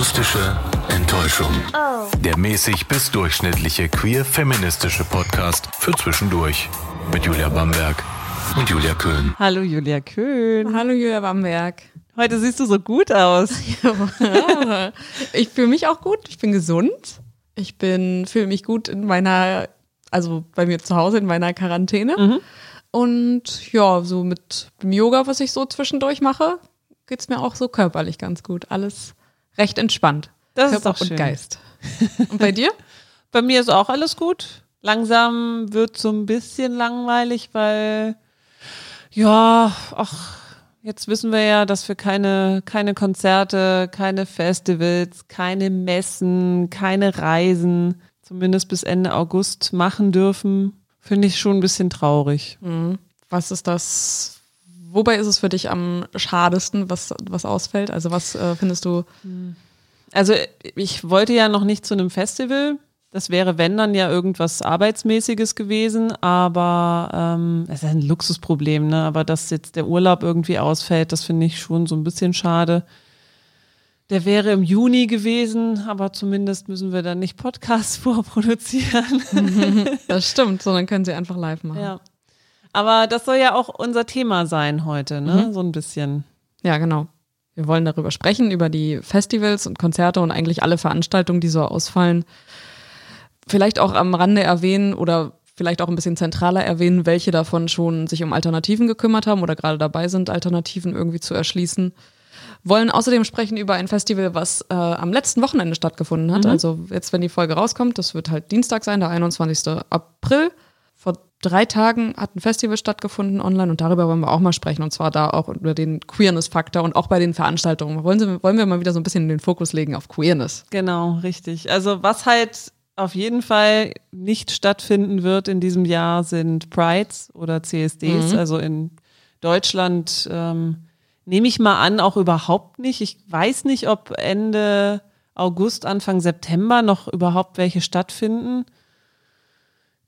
Akustische Enttäuschung. Der mäßig bis durchschnittliche queer-feministische Podcast für zwischendurch. Mit Julia Bamberg und Julia Köhn. Hallo Julia Köhn. Hallo Julia Bamberg. Heute siehst du so gut aus. ich fühle mich auch gut. Ich bin gesund. Ich bin fühle mich gut in meiner, also bei mir zu Hause in meiner Quarantäne. Mhm. Und ja, so mit dem Yoga, was ich so zwischendurch mache, geht's mir auch so körperlich ganz gut. Alles recht entspannt. Das ist Körper doch und schön. Geist. Und bei dir? Bei mir ist auch alles gut. Langsam wird so ein bisschen langweilig, weil ja, ach, jetzt wissen wir ja, dass wir keine, keine Konzerte, keine Festivals, keine Messen, keine Reisen, zumindest bis Ende August machen dürfen. Finde ich schon ein bisschen traurig. Was ist das? Wobei ist es für dich am schadesten, was, was ausfällt? Also was äh, findest du? Also ich wollte ja noch nicht zu einem Festival. Das wäre, wenn dann ja irgendwas Arbeitsmäßiges gewesen, aber ähm, es ist ein Luxusproblem, ne? Aber dass jetzt der Urlaub irgendwie ausfällt, das finde ich schon so ein bisschen schade. Der wäre im Juni gewesen, aber zumindest müssen wir dann nicht Podcasts vorproduzieren. Das stimmt, sondern können sie einfach live machen. ja. Aber das soll ja auch unser Thema sein heute, ne? So ein bisschen. Ja, genau. Wir wollen darüber sprechen, über die Festivals und Konzerte und eigentlich alle Veranstaltungen, die so ausfallen. Vielleicht auch am Rande erwähnen oder vielleicht auch ein bisschen zentraler erwähnen, welche davon schon sich um Alternativen gekümmert haben oder gerade dabei sind, Alternativen irgendwie zu erschließen. Wollen außerdem sprechen über ein Festival, was äh, am letzten Wochenende stattgefunden hat. Also jetzt, wenn die Folge rauskommt, das wird halt Dienstag sein, der 21. April. Vor drei Tagen hat ein Festival stattgefunden online und darüber wollen wir auch mal sprechen. Und zwar da auch über den Queerness-Faktor und auch bei den Veranstaltungen. Wollen, Sie, wollen wir mal wieder so ein bisschen den Fokus legen auf Queerness. Genau, richtig. Also was halt auf jeden Fall nicht stattfinden wird in diesem Jahr sind Prides oder CSDs. Also in Deutschland ähm, nehme ich mal an, auch überhaupt nicht. Ich weiß nicht, ob Ende August, Anfang September noch überhaupt welche stattfinden.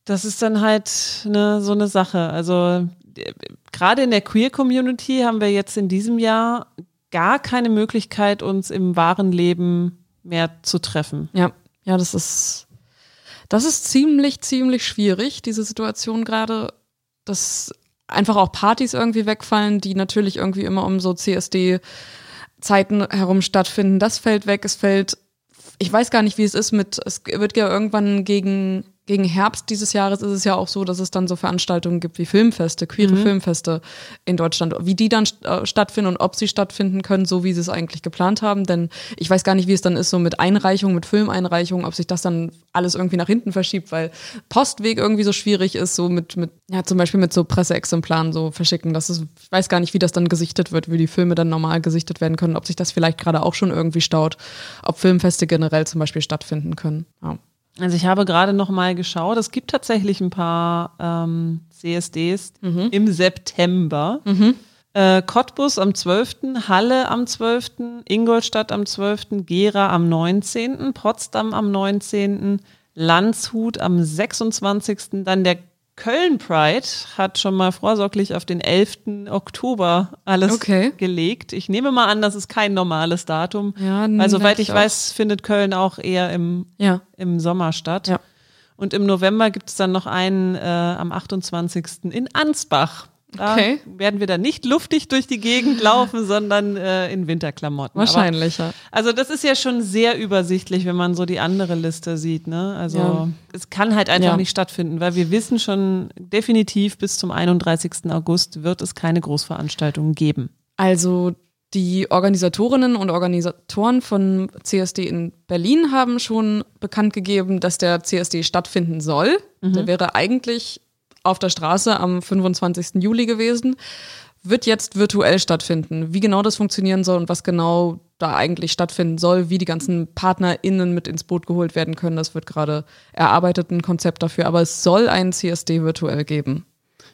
Das ist dann halt ne, so eine Sache. Also äh, gerade in der Queer-Community haben wir jetzt in diesem Jahr gar keine Möglichkeit, uns im wahren Leben mehr zu treffen. Ja, ja, das ist, das ist ziemlich, ziemlich schwierig, diese Situation gerade, dass einfach auch Partys irgendwie wegfallen, die natürlich irgendwie immer um so CSD-Zeiten herum stattfinden. Das fällt weg, es fällt, ich weiß gar nicht, wie es ist mit, es wird ja irgendwann gegen, gegen Herbst dieses Jahres ist es ja auch so, dass es dann so Veranstaltungen gibt wie Filmfeste, queere Filmfeste in Deutschland, wie die dann äh, stattfinden und ob sie stattfinden können, so wie sie es eigentlich geplant haben. Denn ich weiß gar nicht, wie es dann ist, so mit Einreichungen, mit Filmeinreichungen, ob sich das dann alles irgendwie nach hinten verschiebt, weil Postweg irgendwie so schwierig ist, so mit, mit ja, zum Beispiel mit so Presseexemplaren so verschicken. Das ist, ich weiß gar nicht, wie das dann gesichtet wird, wie die Filme dann normal gesichtet werden können, ob sich das vielleicht gerade auch schon irgendwie staut, ob Filmfeste generell zum Beispiel stattfinden können. Ja. Also ich habe gerade noch mal geschaut, es gibt tatsächlich ein paar ähm, CSDs im September. Äh, Cottbus am 12., Halle am 12., Ingolstadt am 12., Gera am 19., Potsdam am 19., Landshut am 26., dann der Köln Pride hat schon mal vorsorglich auf den 11. Oktober alles Okay. gelegt. Ich nehme mal an, das ist kein normales Datum. Ja, Weil soweit merk ich ich auch. weiß, findet Köln auch eher im Ja. im Sommer statt. Ja. Und im November gibt es dann noch einen äh, am 28. in Ansbach. Da Okay. werden wir dann nicht luftig durch die Gegend laufen, sondern äh, in Winterklamotten. Wahrscheinlich, ja. Also das ist ja schon sehr übersichtlich, wenn man so die andere Liste sieht. Ne? Also Ja. es kann halt einfach Ja. nicht stattfinden, weil wir wissen schon definitiv bis zum 31. August wird es keine Großveranstaltungen geben. Also die Organisatorinnen und Organisatoren von CSD in Berlin haben schon bekannt gegeben, dass der CSD stattfinden soll. Der wäre eigentlich auf der Straße am 25. Juli gewesen, wird jetzt virtuell stattfinden. Wie genau das funktionieren soll und was genau da eigentlich stattfinden soll, wie die ganzen PartnerInnen mit ins Boot geholt werden können, das wird gerade erarbeitet, ein Konzept dafür. Aber es soll einen CSD virtuell geben.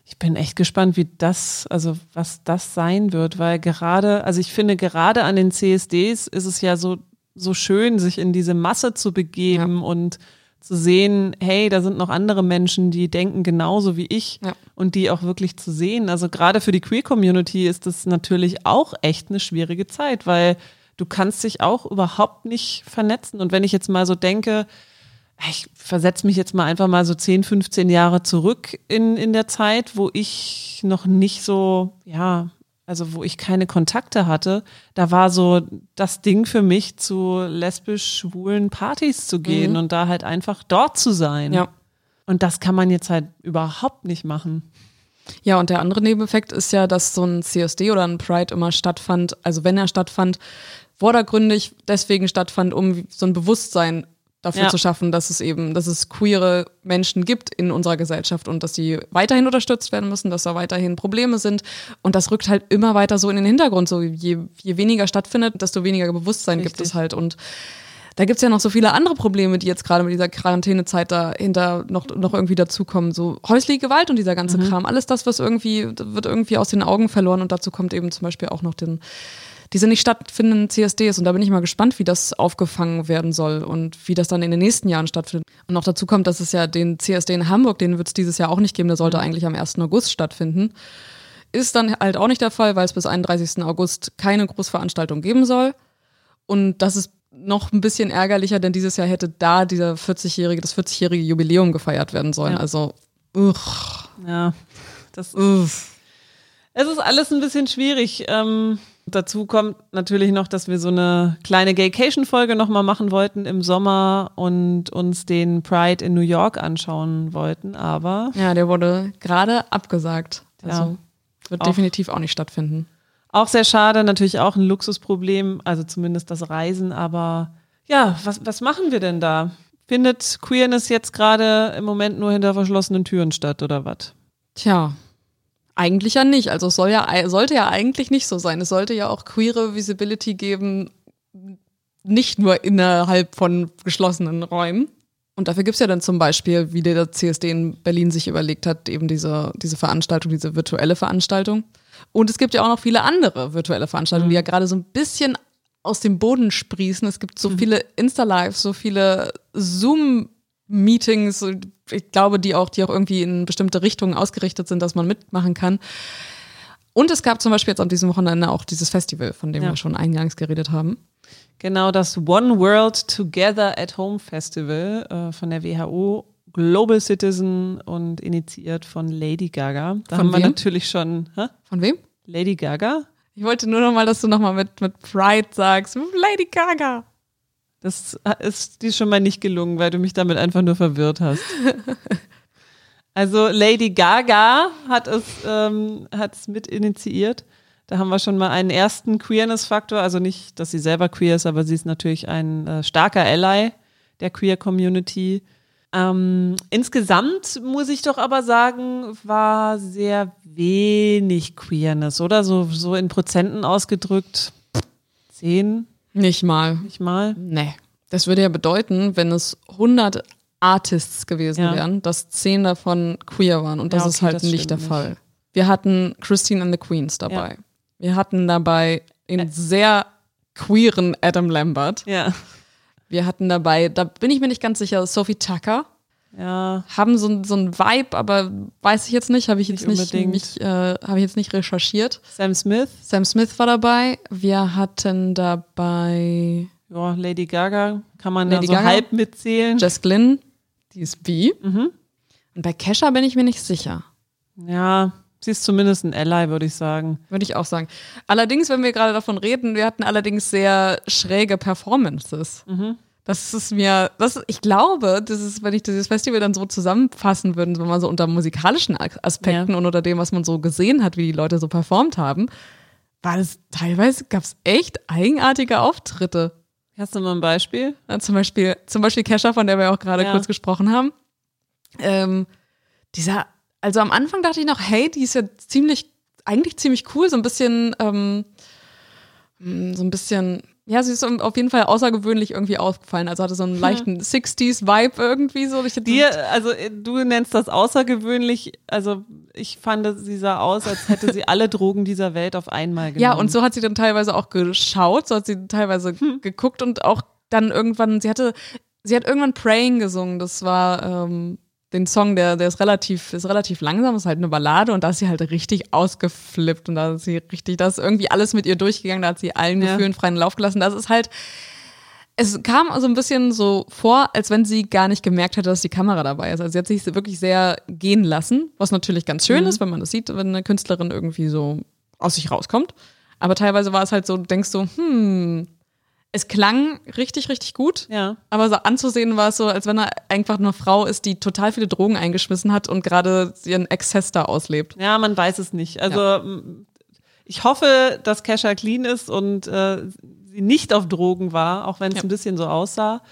Ich bin echt gespannt, wie das, also was das sein wird, weil gerade, also ich finde gerade an den CSDs ist es ja so, so schön, sich in diese Masse zu begeben und zu sehen, hey, da sind noch andere Menschen, die denken genauso wie ich Ja. und die auch wirklich zu sehen. Also gerade für die Queer Community ist das natürlich auch echt eine schwierige Zeit, weil du kannst dich auch überhaupt nicht vernetzen. Und wenn ich jetzt mal so denke, ich versetze mich jetzt mal einfach mal so 10, 15 Jahre zurück in, in der Zeit, wo ich noch nicht so, ja, also wo ich keine Kontakte hatte, da war so das Ding für mich, zu lesbisch-schwulen Partys zu gehen mhm. und da halt einfach dort zu sein. Ja. Und das kann man jetzt halt überhaupt nicht machen. Ja, und der andere Nebeneffekt ist ja, dass so ein CSD oder ein Pride immer stattfand, also wenn er stattfand, vordergründig deswegen stattfand, um so ein Bewusstsein dafür ja. zu schaffen, dass es eben, dass es queere Menschen gibt in unserer Gesellschaft und dass sie weiterhin unterstützt werden müssen, dass da weiterhin Probleme sind. Und das rückt halt immer weiter so in den Hintergrund. So je, je weniger stattfindet, desto weniger Bewusstsein Richtig. gibt es halt. Und da gibt es ja noch so viele andere Probleme, die jetzt gerade mit dieser Quarantänezeit dahinter noch, noch irgendwie dazukommen. So häusliche Gewalt und dieser ganze mhm. Kram. Alles das, was irgendwie, wird irgendwie aus den Augen verloren. Und dazu kommt eben zum Beispiel auch noch den diese nicht stattfindenden CSDs. Und da bin ich mal gespannt, wie das aufgefangen werden soll und wie das dann in den nächsten Jahren stattfindet. Und noch dazu kommt, dass es ja den CSD in Hamburg, den wird es dieses Jahr auch nicht geben, der sollte eigentlich am 1. August stattfinden. Ist dann halt auch nicht der Fall, weil es bis 31. August keine Großveranstaltung geben soll. Und das ist noch ein bisschen ärgerlicher, denn dieses Jahr hätte da dieser 40-jährige, das 40-jährige Jubiläum gefeiert werden sollen. Ja. Also, uch. Ja, das uff. Es ist alles ein bisschen schwierig. Ähm, Dazu kommt natürlich noch, dass wir so eine kleine Gaycation-Folge nochmal machen wollten im Sommer und uns den Pride in New York anschauen wollten, aber. Ja, der wurde gerade abgesagt. Also ja, wird auch, definitiv auch nicht stattfinden. Auch sehr schade, natürlich auch ein Luxusproblem, also zumindest das Reisen, aber ja, was, was machen wir denn da? Findet Queerness jetzt gerade im Moment nur hinter verschlossenen Türen statt oder was? Tja, eigentlich ja nicht. Also es soll ja, sollte ja eigentlich nicht so sein. Es sollte ja auch queere Visibility geben, nicht nur innerhalb von geschlossenen Räumen. Und dafür gibt es ja dann zum Beispiel, wie der CSD in Berlin sich überlegt hat, eben diese, diese Veranstaltung, diese virtuelle Veranstaltung. Und es gibt ja auch noch viele andere virtuelle Veranstaltungen, mhm. die ja gerade so ein bisschen aus dem Boden sprießen. Es gibt so mhm. viele Insta-Lives, so viele Zoom- Meetings, ich glaube, die auch, die auch irgendwie in bestimmte Richtungen ausgerichtet sind, dass man mitmachen kann. Und es gab zum Beispiel jetzt an diesem Wochenende auch dieses Festival, von dem ja. wir schon eingangs geredet haben. Genau, das One World Together at Home Festival äh, von der WHO, Global Citizen und initiiert von Lady Gaga. Da von haben wem? wir natürlich schon. Hä? Von wem? Lady Gaga. Ich wollte nur noch mal, dass du noch mal mit, mit Pride sagst. Lady Gaga. Das ist dir schon mal nicht gelungen, weil du mich damit einfach nur verwirrt hast. Also Lady Gaga hat es, ähm, hat es mit initiiert. Da haben wir schon mal einen ersten Queerness-Faktor. Also nicht, dass sie selber queer ist, aber sie ist natürlich ein äh, starker Ally der Queer-Community. Ähm, insgesamt muss ich doch aber sagen, war sehr wenig Queerness, oder? So, so in Prozenten ausgedrückt. Zehn, nicht mal. Nicht mal? Nee. Das würde ja bedeuten, wenn es 100 Artists gewesen ja. wären, dass 10 davon queer waren. Und das ja, okay, ist halt das nicht der Fall. Nicht. Wir hatten Christine and the Queens dabei. Ja. Wir hatten dabei den sehr queeren Adam Lambert. Ja. Wir hatten dabei, da bin ich mir nicht ganz sicher, Sophie Tucker. Ja. Haben so, so ein Vibe, aber weiß ich jetzt nicht, habe ich jetzt nicht, nicht äh, habe ich jetzt nicht recherchiert. Sam Smith. Sam Smith war dabei. Wir hatten dabei ja, Lady Gaga, kann man Lady da so Gaga, halb mitzählen. Jess Glynn, die ist B. Mhm. Und bei Kesha bin ich mir nicht sicher. Ja, sie ist zumindest ein Ally, würde ich sagen. Würde ich auch sagen. Allerdings, wenn wir gerade davon reden, wir hatten allerdings sehr schräge Performances. Mhm das ist mir, das, ich glaube, das ist, wenn ich dieses Festival dann so zusammenfassen würde, wenn man so unter musikalischen Aspekten ja. und unter dem, was man so gesehen hat, wie die Leute so performt haben, war das teilweise, gab es echt eigenartige Auftritte. Hast du mal ein Beispiel? Ja, zum Beispiel, zum Beispiel Kesha, von der wir auch gerade ja. kurz gesprochen haben. Ähm, dieser, also am Anfang dachte ich noch, hey, die ist ja ziemlich, eigentlich ziemlich cool, so ein bisschen, ähm, so ein bisschen ja, sie ist auf jeden Fall außergewöhnlich irgendwie aufgefallen. Also hatte so einen hm. leichten 60s-Vibe irgendwie so. Dir, also äh, du nennst das außergewöhnlich. Also ich fand, sie sah aus, als hätte sie alle Drogen dieser Welt auf einmal genommen. Ja, und so hat sie dann teilweise auch geschaut, so hat sie teilweise hm. geguckt und auch dann irgendwann, sie hatte, sie hat irgendwann Praying gesungen. Das war, ähm, den Song, der, der ist relativ, ist relativ langsam, ist halt eine Ballade und da ist sie halt richtig ausgeflippt und da ist sie richtig, da ist irgendwie alles mit ihr durchgegangen, da hat sie allen ja. Gefühlen freien Lauf gelassen. Das ist halt, es kam also ein bisschen so vor, als wenn sie gar nicht gemerkt hätte, dass die Kamera dabei ist. Also sie hat sich wirklich sehr gehen lassen, was natürlich ganz schön mhm. ist, wenn man das sieht, wenn eine Künstlerin irgendwie so aus sich rauskommt. Aber teilweise war es halt so, du denkst so, hm, es klang richtig, richtig gut. Ja. Aber so anzusehen war es so, als wenn er einfach eine Frau ist, die total viele Drogen eingeschmissen hat und gerade ihren Exzess da auslebt. Ja, man weiß es nicht. Also ja. ich hoffe, dass Kesha clean ist und äh, sie nicht auf Drogen war, auch wenn es ja. ein bisschen so aussah.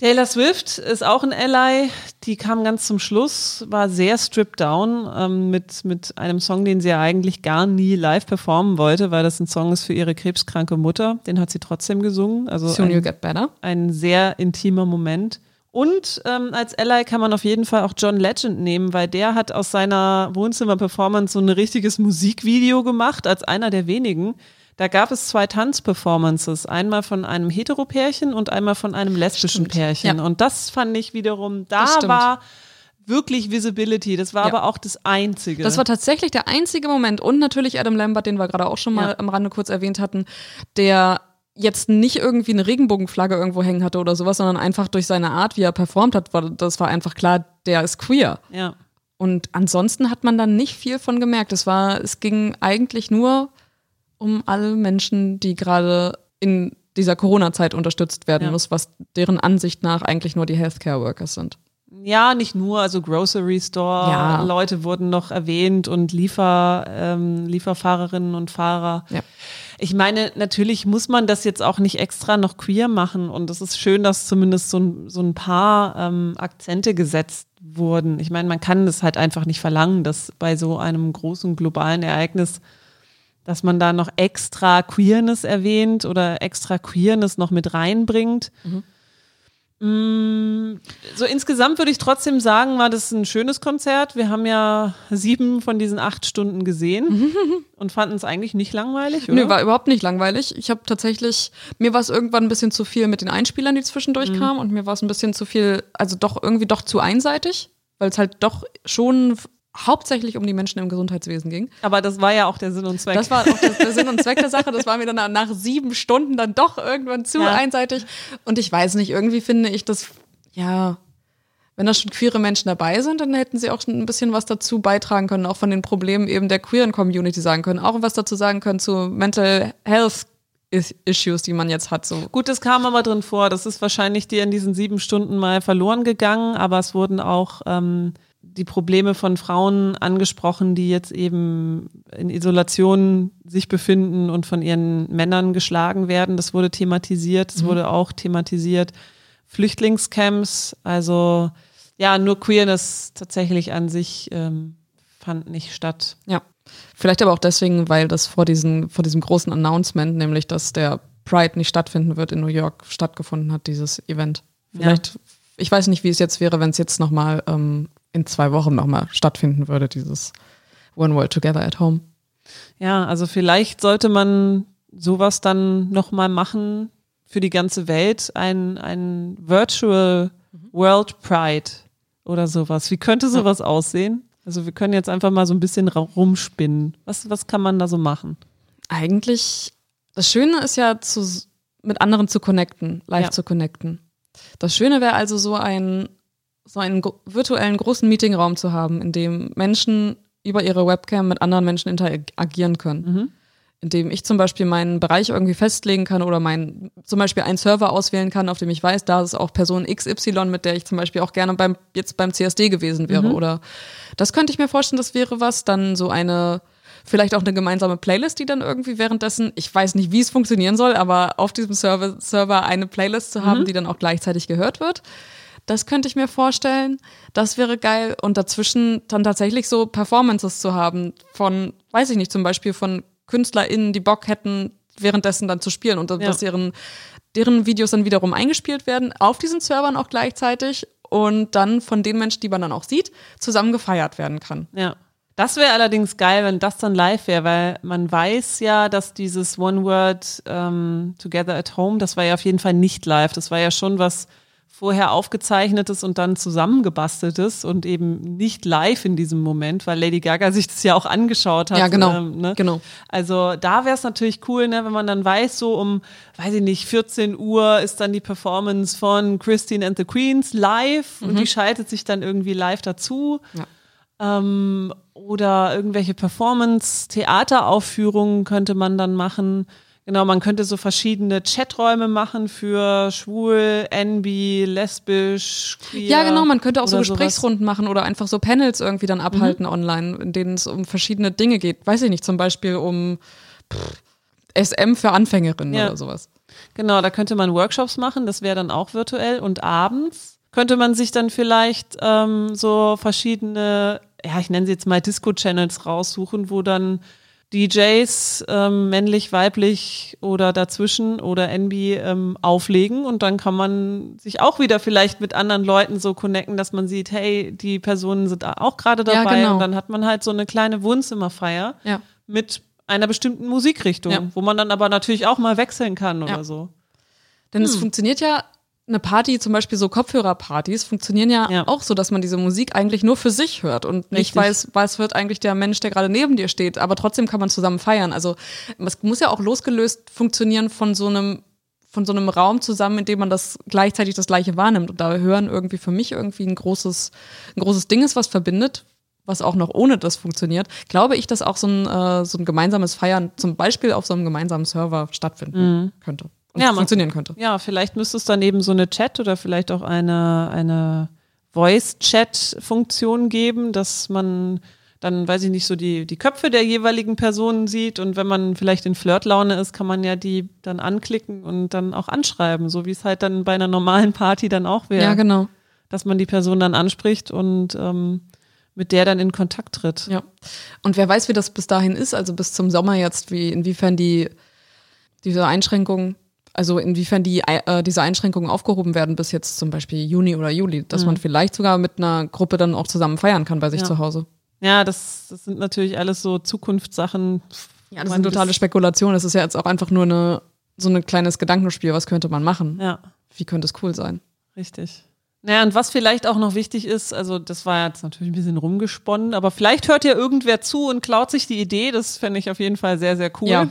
Taylor Swift ist auch ein Ally. Die kam ganz zum Schluss, war sehr stripped down ähm, mit, mit einem Song, den sie ja eigentlich gar nie live performen wollte, weil das ein Song ist für ihre krebskranke Mutter. Den hat sie trotzdem gesungen. Also Soon ein, you get better. Ein sehr intimer Moment. Und ähm, als Ally kann man auf jeden Fall auch John Legend nehmen, weil der hat aus seiner Wohnzimmer-Performance so ein richtiges Musikvideo gemacht, als einer der wenigen. Da gab es zwei Tanzperformances, einmal von einem Heteropärchen und einmal von einem lesbischen Stimmt. Pärchen. Ja. Und das fand ich wiederum, da war wirklich Visibility. Das war ja. aber auch das Einzige. Das war tatsächlich der einzige Moment. Und natürlich Adam Lambert, den wir gerade auch schon mal ja. am Rande kurz erwähnt hatten, der jetzt nicht irgendwie eine Regenbogenflagge irgendwo hängen hatte oder sowas, sondern einfach durch seine Art, wie er performt hat, war, das war einfach klar, der ist queer. Ja. Und ansonsten hat man dann nicht viel von gemerkt. Es war, es ging eigentlich nur um alle Menschen, die gerade in dieser Corona-Zeit unterstützt werden ja. muss, was deren Ansicht nach eigentlich nur die Healthcare-Workers sind. Ja, nicht nur, also Grocery Store, ja. Leute wurden noch erwähnt und Liefer, ähm, Lieferfahrerinnen und Fahrer. Ja. Ich meine, natürlich muss man das jetzt auch nicht extra noch queer machen und es ist schön, dass zumindest so ein, so ein paar ähm, Akzente gesetzt wurden. Ich meine, man kann das halt einfach nicht verlangen, dass bei so einem großen globalen Ereignis dass man da noch extra Queerness erwähnt oder extra Queerness noch mit reinbringt. Mhm. Mm, so insgesamt würde ich trotzdem sagen, war das ein schönes Konzert. Wir haben ja sieben von diesen acht Stunden gesehen und fanden es eigentlich nicht langweilig, oder? Nö, war überhaupt nicht langweilig. Ich habe tatsächlich, mir war es irgendwann ein bisschen zu viel mit den Einspielern, die zwischendurch mhm. kamen und mir war es ein bisschen zu viel, also doch irgendwie doch zu einseitig, weil es halt doch schon hauptsächlich um die Menschen im Gesundheitswesen ging. Aber das war ja auch der Sinn und Zweck. Das war auch das, der Sinn und Zweck der Sache. Das war mir dann nach sieben Stunden dann doch irgendwann zu ja. einseitig. Und ich weiß nicht, irgendwie finde ich das, ja, wenn da schon queere Menschen dabei sind, dann hätten sie auch schon ein bisschen was dazu beitragen können, auch von den Problemen eben der queeren Community sagen können, auch was dazu sagen können zu Mental Health Issues, die man jetzt hat. So. Gut, das kam aber drin vor. Das ist wahrscheinlich dir in diesen sieben Stunden mal verloren gegangen, aber es wurden auch ähm, die Probleme von Frauen angesprochen, die jetzt eben in Isolation sich befinden und von ihren Männern geschlagen werden. Das wurde thematisiert. Es mhm. wurde auch thematisiert Flüchtlingscamps. Also ja, nur Queerness tatsächlich an sich ähm, fand nicht statt. Ja, vielleicht aber auch deswegen, weil das vor, diesen, vor diesem großen Announcement, nämlich dass der Pride nicht stattfinden wird, in New York stattgefunden hat, dieses Event. Vielleicht, ja. ich weiß nicht, wie es jetzt wäre, wenn es jetzt nochmal ähm, in zwei Wochen nochmal stattfinden würde, dieses One World Together at Home. Ja, also vielleicht sollte man sowas dann nochmal machen für die ganze Welt, ein, ein Virtual World Pride oder sowas. Wie könnte sowas aussehen? Also wir können jetzt einfach mal so ein bisschen rumspinnen. Was, was kann man da so machen? Eigentlich, das Schöne ist ja, zu, mit anderen zu connecten, live ja. zu connecten. Das Schöne wäre also so ein so einen virtuellen großen Meetingraum zu haben, in dem Menschen über ihre Webcam mit anderen Menschen interagieren können. Mhm. In dem ich zum Beispiel meinen Bereich irgendwie festlegen kann oder mein, zum Beispiel einen Server auswählen kann, auf dem ich weiß, da ist auch Person XY, mit der ich zum Beispiel auch gerne beim, jetzt beim CSD gewesen wäre. Mhm. Oder das könnte ich mir vorstellen, das wäre was. Dann so eine, vielleicht auch eine gemeinsame Playlist, die dann irgendwie währenddessen, ich weiß nicht, wie es funktionieren soll, aber auf diesem Server, Server eine Playlist zu haben, mhm. die dann auch gleichzeitig gehört wird. Das könnte ich mir vorstellen. Das wäre geil. Und dazwischen dann tatsächlich so Performances zu haben von, weiß ich nicht, zum Beispiel von KünstlerInnen, die Bock hätten, währenddessen dann zu spielen und ja. dass deren, deren Videos dann wiederum eingespielt werden, auf diesen Servern auch gleichzeitig und dann von den Menschen, die man dann auch sieht, zusammen gefeiert werden kann. Ja. Das wäre allerdings geil, wenn das dann live wäre, weil man weiß ja, dass dieses One Word ähm, Together at Home, das war ja auf jeden Fall nicht live. Das war ja schon was vorher aufgezeichnetes und dann zusammengebasteltes und eben nicht live in diesem Moment, weil Lady Gaga sich das ja auch angeschaut hat. Ja, genau. Ähm, ne? genau. Also da wäre es natürlich cool, ne, wenn man dann weiß, so um, weiß ich nicht, 14 Uhr ist dann die Performance von Christine and the Queens live mhm. und die schaltet sich dann irgendwie live dazu. Ja. Ähm, oder irgendwelche Performance-Theateraufführungen könnte man dann machen. Genau, man könnte so verschiedene Chaträume machen für schwul, NB, lesbisch, queer. Ja, genau, man könnte auch so Gesprächsrunden sowas. machen oder einfach so Panels irgendwie dann abhalten mhm. online, in denen es um verschiedene Dinge geht. Weiß ich nicht, zum Beispiel um pff, SM für Anfängerinnen ja. oder sowas. Genau, da könnte man Workshops machen, das wäre dann auch virtuell. Und abends könnte man sich dann vielleicht ähm, so verschiedene, ja, ich nenne sie jetzt mal Disco-Channels raussuchen, wo dann DJs, ähm, männlich, weiblich oder dazwischen oder NB ähm, auflegen und dann kann man sich auch wieder vielleicht mit anderen Leuten so connecten, dass man sieht, hey, die Personen sind auch gerade dabei ja, genau. und dann hat man halt so eine kleine Wohnzimmerfeier ja. mit einer bestimmten Musikrichtung, ja. wo man dann aber natürlich auch mal wechseln kann oder so. Denn hm. es funktioniert ja eine Party, zum Beispiel so Kopfhörerpartys, funktionieren ja, ja, auch so, dass man diese Musik eigentlich nur für sich hört und nicht Richtig. weiß, was wird eigentlich der Mensch, der gerade neben dir steht. Aber trotzdem kann man zusammen feiern. Also es muss ja auch losgelöst funktionieren von so einem von so einem Raum zusammen, in dem man das gleichzeitig das gleiche wahrnimmt. Und da hören irgendwie für mich irgendwie ein großes, ein großes Ding ist, was verbindet, was auch noch ohne das funktioniert, glaube ich, dass auch so ein, äh, so ein gemeinsames Feiern zum Beispiel auf so einem gemeinsamen Server stattfinden mhm. könnte ja, funktionieren könnte. Ja, vielleicht müsste es dann eben so eine Chat oder vielleicht auch eine, eine Voice-Chat-Funktion geben, dass man dann, weiß ich nicht, so die, die Köpfe der jeweiligen Personen sieht und wenn man vielleicht in Flirtlaune ist, kann man ja die dann anklicken und dann auch anschreiben, so wie es halt dann bei einer normalen Party dann auch wäre. Ja, genau. Dass man die Person dann anspricht und ähm, mit der dann in Kontakt tritt. Ja. Und wer weiß, wie das bis dahin ist, also bis zum Sommer jetzt, wie inwiefern die diese Einschränkungen also inwiefern die, äh, diese Einschränkungen aufgehoben werden bis jetzt zum Beispiel Juni oder Juli, dass mhm. man vielleicht sogar mit einer Gruppe dann auch zusammen feiern kann bei sich ja. zu Hause. Ja, das, das sind natürlich alles so Zukunftssachen. Ja, das sind totale Spekulationen. Das ist ja jetzt auch einfach nur eine, so ein kleines Gedankenspiel. Was könnte man machen? Ja. Wie könnte es cool sein? Richtig. Naja, und was vielleicht auch noch wichtig ist, also das war jetzt natürlich ein bisschen rumgesponnen, aber vielleicht hört ja irgendwer zu und klaut sich die Idee. Das fände ich auf jeden Fall sehr, sehr cool. Ja.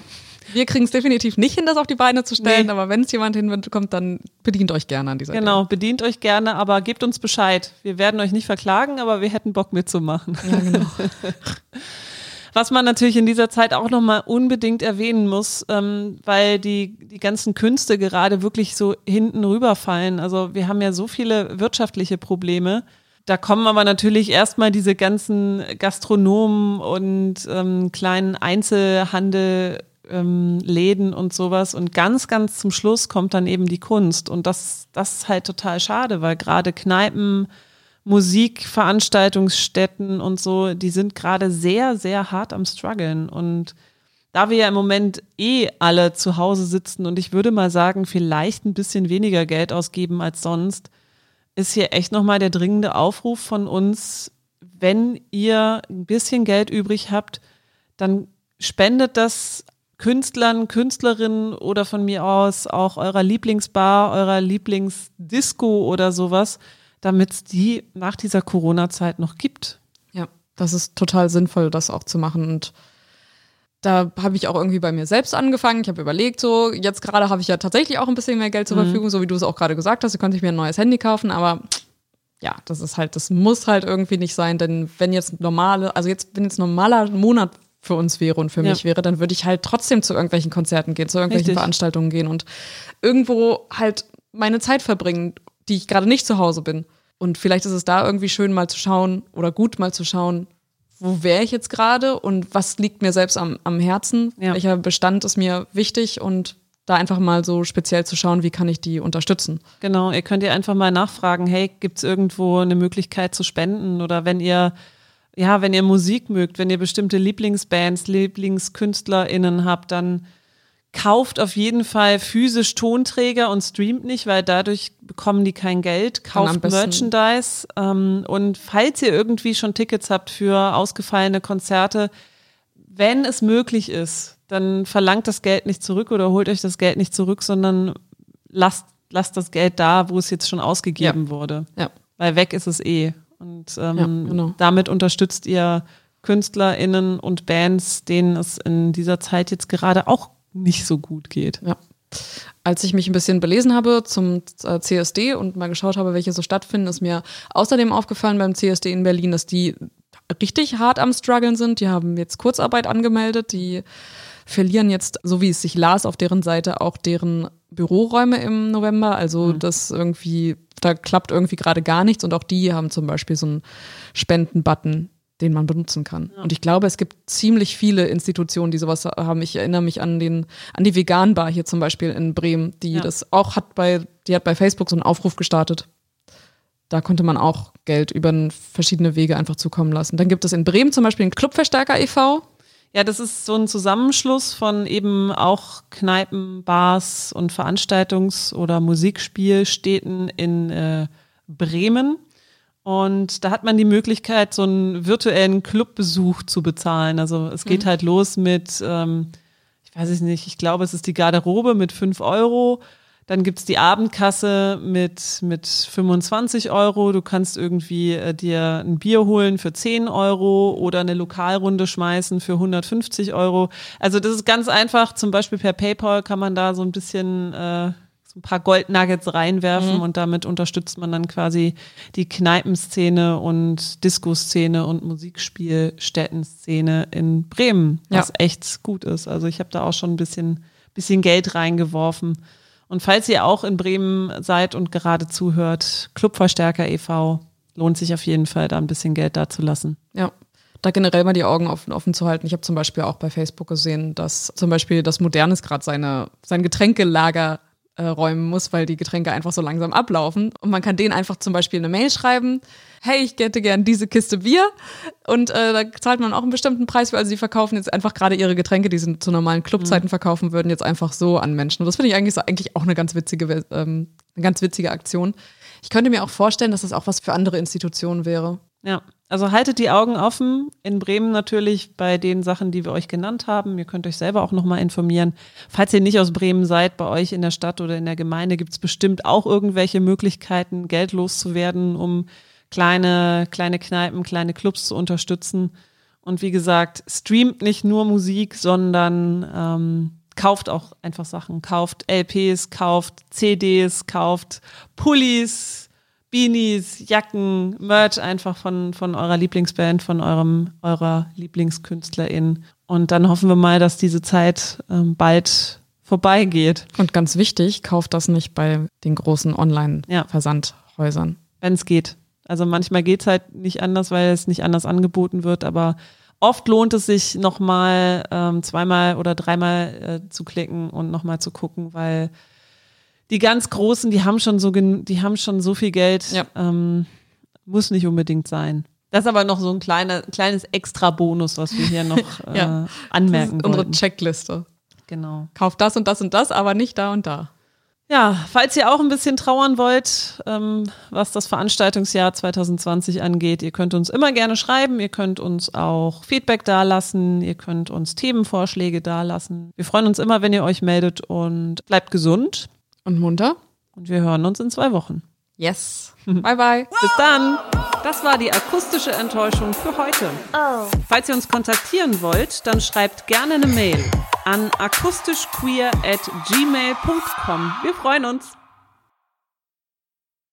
Wir kriegen es definitiv nicht hin, das auf die Beine zu stellen, nee. aber wenn es jemand hinbekommt, dann bedient euch gerne an dieser Genau, Idee. bedient euch gerne, aber gebt uns Bescheid. Wir werden euch nicht verklagen, aber wir hätten Bock mitzumachen. Ja, genau. Was man natürlich in dieser Zeit auch nochmal unbedingt erwähnen muss, ähm, weil die, die ganzen Künste gerade wirklich so hinten rüberfallen. Also wir haben ja so viele wirtschaftliche Probleme. Da kommen aber natürlich erstmal diese ganzen Gastronomen und ähm, kleinen Einzelhandel ähm, Läden und sowas. Und ganz, ganz zum Schluss kommt dann eben die Kunst. Und das, das ist halt total schade, weil gerade Kneipen, Musikveranstaltungsstätten und so, die sind gerade sehr, sehr hart am struggeln. Und da wir ja im Moment eh alle zu Hause sitzen und ich würde mal sagen, vielleicht ein bisschen weniger Geld ausgeben als sonst, ist hier echt nochmal der dringende Aufruf von uns, wenn ihr ein bisschen Geld übrig habt, dann spendet das Künstlern, Künstlerinnen oder von mir aus auch eurer Lieblingsbar, eurer Lieblingsdisco oder sowas, damit es die nach dieser Corona-Zeit noch gibt. Ja, das ist total sinnvoll, das auch zu machen. Und da habe ich auch irgendwie bei mir selbst angefangen. Ich habe überlegt, so, jetzt gerade habe ich ja tatsächlich auch ein bisschen mehr Geld zur mhm. Verfügung, so wie du es auch gerade gesagt hast. Du könntest mir ein neues Handy kaufen, aber ja, das ist halt, das muss halt irgendwie nicht sein, denn wenn jetzt normale, also jetzt, wenn jetzt normaler Monat für uns wäre und für ja. mich wäre, dann würde ich halt trotzdem zu irgendwelchen Konzerten gehen, zu irgendwelchen Richtig. Veranstaltungen gehen und irgendwo halt meine Zeit verbringen, die ich gerade nicht zu Hause bin. Und vielleicht ist es da irgendwie schön mal zu schauen oder gut mal zu schauen, wo wäre ich jetzt gerade und was liegt mir selbst am, am Herzen, ja. welcher Bestand ist mir wichtig und da einfach mal so speziell zu schauen, wie kann ich die unterstützen. Genau, ihr könnt ihr einfach mal nachfragen, hey, gibt es irgendwo eine Möglichkeit zu spenden oder wenn ihr ja, wenn ihr Musik mögt, wenn ihr bestimmte Lieblingsbands, LieblingskünstlerInnen habt, dann kauft auf jeden Fall physisch Tonträger und streamt nicht, weil dadurch bekommen die kein Geld. Kauft Merchandise. Ähm, und falls ihr irgendwie schon Tickets habt für ausgefallene Konzerte, wenn es möglich ist, dann verlangt das Geld nicht zurück oder holt euch das Geld nicht zurück, sondern lasst lasst das Geld da, wo es jetzt schon ausgegeben Ja. wurde. Ja. Weil weg ist es eh. Und ähm, Ja, genau. damit unterstützt ihr KünstlerInnen und Bands, denen es in dieser Zeit jetzt gerade auch nicht so gut geht. Ja. Als ich mich ein bisschen belesen habe zum äh, CSD und mal geschaut habe, welche so stattfinden, ist mir außerdem aufgefallen beim CSD in Berlin, dass die richtig hart am struggeln sind. Die haben jetzt Kurzarbeit angemeldet, die verlieren jetzt, so wie es sich las, auf deren Seite auch deren Büroräume im November. Also das irgendwie, da klappt irgendwie gerade gar nichts und auch die haben zum Beispiel so einen Spenden-Button, den man benutzen kann. Und ich glaube, es gibt ziemlich viele Institutionen, die sowas haben. Ich erinnere mich an den, an die Vegan-Bar hier zum Beispiel in Bremen, die Ja. das auch hat bei, die hat bei Facebook so einen Aufruf gestartet. Da konnte man auch Geld über verschiedene Wege einfach zukommen lassen. Dann gibt es in Bremen zum Beispiel den Clubverstärker e.V. Ja, das ist so ein Zusammenschluss von eben auch Kneipen, Bars und Veranstaltungs- oder Musikspielstätten in äh, Bremen. Und da hat man die Möglichkeit, so einen virtuellen Clubbesuch zu bezahlen. Also es geht halt los mit, ähm, ich weiß es nicht, ich glaube, es ist die Garderobe mit 5 Euro. Dann gibt's die Abendkasse mit, mit 25 Euro. Du kannst irgendwie äh, dir ein Bier holen für 10 Euro oder eine Lokalrunde schmeißen für 150 Euro. Also das ist ganz einfach. Zum Beispiel per PayPal kann man da so ein bisschen äh, so ein paar Goldnuggets reinwerfen und damit unterstützt man dann quasi die Kneipenszene und Disco-Szene und Musikspielstätten-Szene in Bremen, was Ja. echt gut ist. Also ich habe da auch schon ein bisschen, bisschen Geld reingeworfen. Und falls ihr auch in Bremen seid und gerade zuhört, Clubverstärker e.V. lohnt sich auf jeden Fall, da ein bisschen Geld da zu lassen. Ja. Da generell mal die Augen offen, offen zu halten. Ich habe zum Beispiel auch bei Facebook gesehen, dass zum Beispiel das Modernes gerade seine, sein Getränkelager räumen muss, weil die Getränke einfach so langsam ablaufen. Und man kann denen einfach zum Beispiel eine Mail schreiben, hey, ich hätte gern diese Kiste Bier. Und äh, da zahlt man auch einen bestimmten Preis für. Also die verkaufen jetzt einfach gerade ihre Getränke, die sie zu normalen Clubzeiten verkaufen würden, jetzt einfach so an Menschen. Und das finde ich eigentlich, so, eigentlich auch eine ganz witzige, ähm, eine ganz witzige Aktion. Ich könnte mir auch vorstellen, dass das auch was für andere Institutionen wäre. Ja, also haltet die Augen offen. In Bremen natürlich bei den Sachen, die wir euch genannt haben. Ihr könnt euch selber auch nochmal informieren. Falls ihr nicht aus Bremen seid, bei euch in der Stadt oder in der Gemeinde gibt es bestimmt auch irgendwelche Möglichkeiten, Geld loszuwerden, um kleine, kleine Kneipen, kleine Clubs zu unterstützen. Und wie gesagt, streamt nicht nur Musik, sondern ähm, kauft auch einfach Sachen. Kauft LPs, kauft CDs, kauft Pullis, Beanies, Jacken, Merch einfach von, von eurer Lieblingsband, von eurem, eurer Lieblingskünstlerin. Und dann hoffen wir mal, dass diese Zeit ähm, bald vorbeigeht, Und ganz wichtig, kauft das nicht bei den großen Ja. Online-Versandhäusern. wenn es geht. Also manchmal geht's halt nicht anders, weil es nicht anders angeboten wird, aber oft lohnt es sich nochmal ähm, zweimal oder dreimal äh, zu klicken und nochmal zu gucken, weil die ganz Großen, die haben schon so, gen- die haben schon so viel Geld, Ja. ähm, muss nicht unbedingt sein. Das ist aber noch so ein kleiner, kleines Extra-Bonus, was wir hier noch äh, Ja. anmerken das ist unsere wollten. Checkliste. Genau. Kauft das und das und das, aber nicht da und da. Ja, falls ihr auch ein bisschen trauern wollt, ähm, was das Veranstaltungsjahr 2020 angeht, ihr könnt uns immer gerne schreiben, ihr könnt uns auch Feedback dalassen, ihr könnt uns Themenvorschläge dalassen. Wir freuen uns immer, wenn ihr euch meldet und bleibt gesund Und munter? und wir hören uns in zwei Wochen. Yes. bye, bye. Bis dann! Das war die akustische Enttäuschung für heute. Falls ihr uns kontaktieren wollt, dann schreibt gerne eine Mail an akustischqueer at gmail.com. Wir freuen uns.